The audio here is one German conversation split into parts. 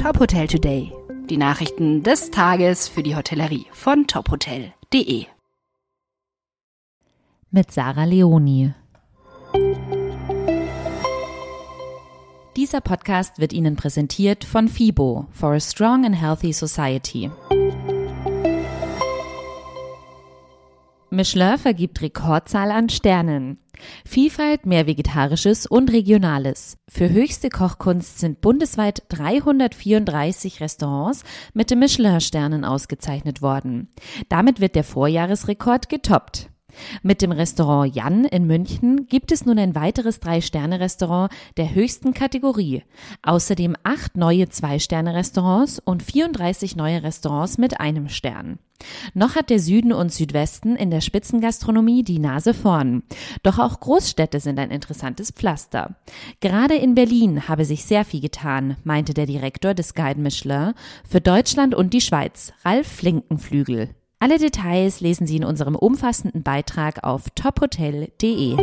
Top Hotel Today. Die Nachrichten des Tages für die Hotellerie von tophotel.de. Mit Sarah Leoni. Dieser Podcast wird Ihnen präsentiert von FIBO for a Strong and Healthy Society. Michelin vergibt Rekordzahl an Sternen. Vielfalt, mehr Vegetarisches und Regionales. Für höchste Kochkunst sind bundesweit 334 Restaurants mit den Michelin-Sternen ausgezeichnet worden. Damit wird der Vorjahresrekord getoppt. Mit dem Restaurant Jan in München gibt es nun ein weiteres Drei-Sterne-Restaurant der höchsten Kategorie. Außerdem acht neue Zwei-Sterne-Restaurants und 34 neue Restaurants mit einem Stern. Noch hat der Süden und Südwesten in der Spitzengastronomie die Nase vorn. Doch auch Großstädte sind ein interessantes Pflaster. Gerade in Berlin habe sich sehr viel getan, meinte der Direktor des Guide Michelin für Deutschland und die Schweiz, Ralf Flinkenflügel. Alle Details lesen Sie in unserem umfassenden Beitrag auf tophotel.de.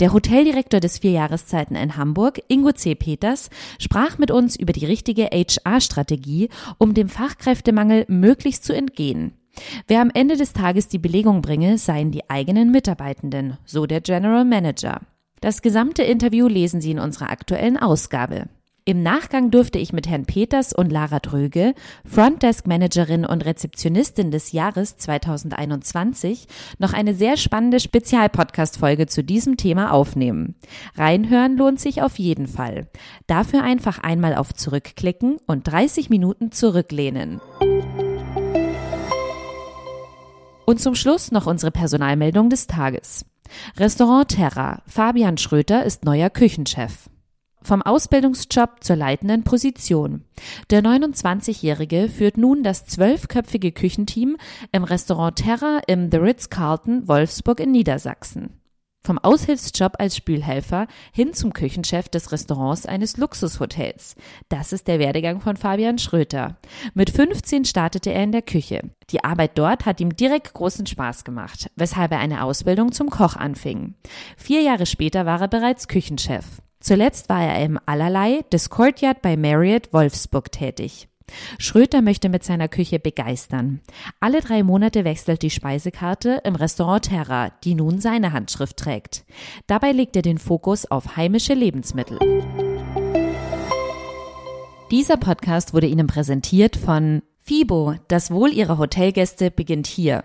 Der Hoteldirektor des Vierjahreszeiten in Hamburg, Ingo C. Peters, sprach mit uns über die richtige HR-Strategie, um dem Fachkräftemangel möglichst zu entgehen. Wer am Ende des Tages die Belegung bringe, seien die eigenen Mitarbeitenden, so der General Manager. Das gesamte Interview lesen Sie in unserer aktuellen Ausgabe. Im Nachgang durfte ich mit Herrn Peters und Lara Dröge, Frontdesk Managerin und Rezeptionistin des Jahres 2021, noch eine sehr spannende Spezialpodcast-Folge zu diesem Thema aufnehmen. Reinhören lohnt sich auf jeden Fall. Dafür einfach einmal auf Zurückklicken und 30 Minuten zurücklehnen. Und zum Schluss noch unsere Personalmeldung des Tages. Restaurant Terra. Fabian Schröter ist neuer Küchenchef. Vom Ausbildungsjob zur leitenden Position. Der 29-Jährige führt nun das zwölfköpfige Küchenteam im Restaurant Terra im The Ritz-Carlton Wolfsburg in Niedersachsen. Vom Aushilfsjob als Spülhelfer hin zum Küchenchef des Restaurants eines Luxushotels. Das ist der Werdegang von Fabian Schröter. Mit 15 startete er in der Küche. Die Arbeit dort hat ihm direkt großen Spaß gemacht, weshalb er eine Ausbildung zum Koch anfing. Vier Jahre später war er bereits Küchenchef. Zuletzt war er im Allerlei des Courtyard bei Marriott Wolfsburg tätig. Schröter möchte mit seiner Küche begeistern. Alle drei Monate wechselt die Speisekarte im Restaurant Terra, die nun seine Handschrift trägt. Dabei legt er den Fokus auf heimische Lebensmittel. Dieser Podcast wurde Ihnen präsentiert von FIBO. Das Wohl Ihrer Hotelgäste beginnt hier.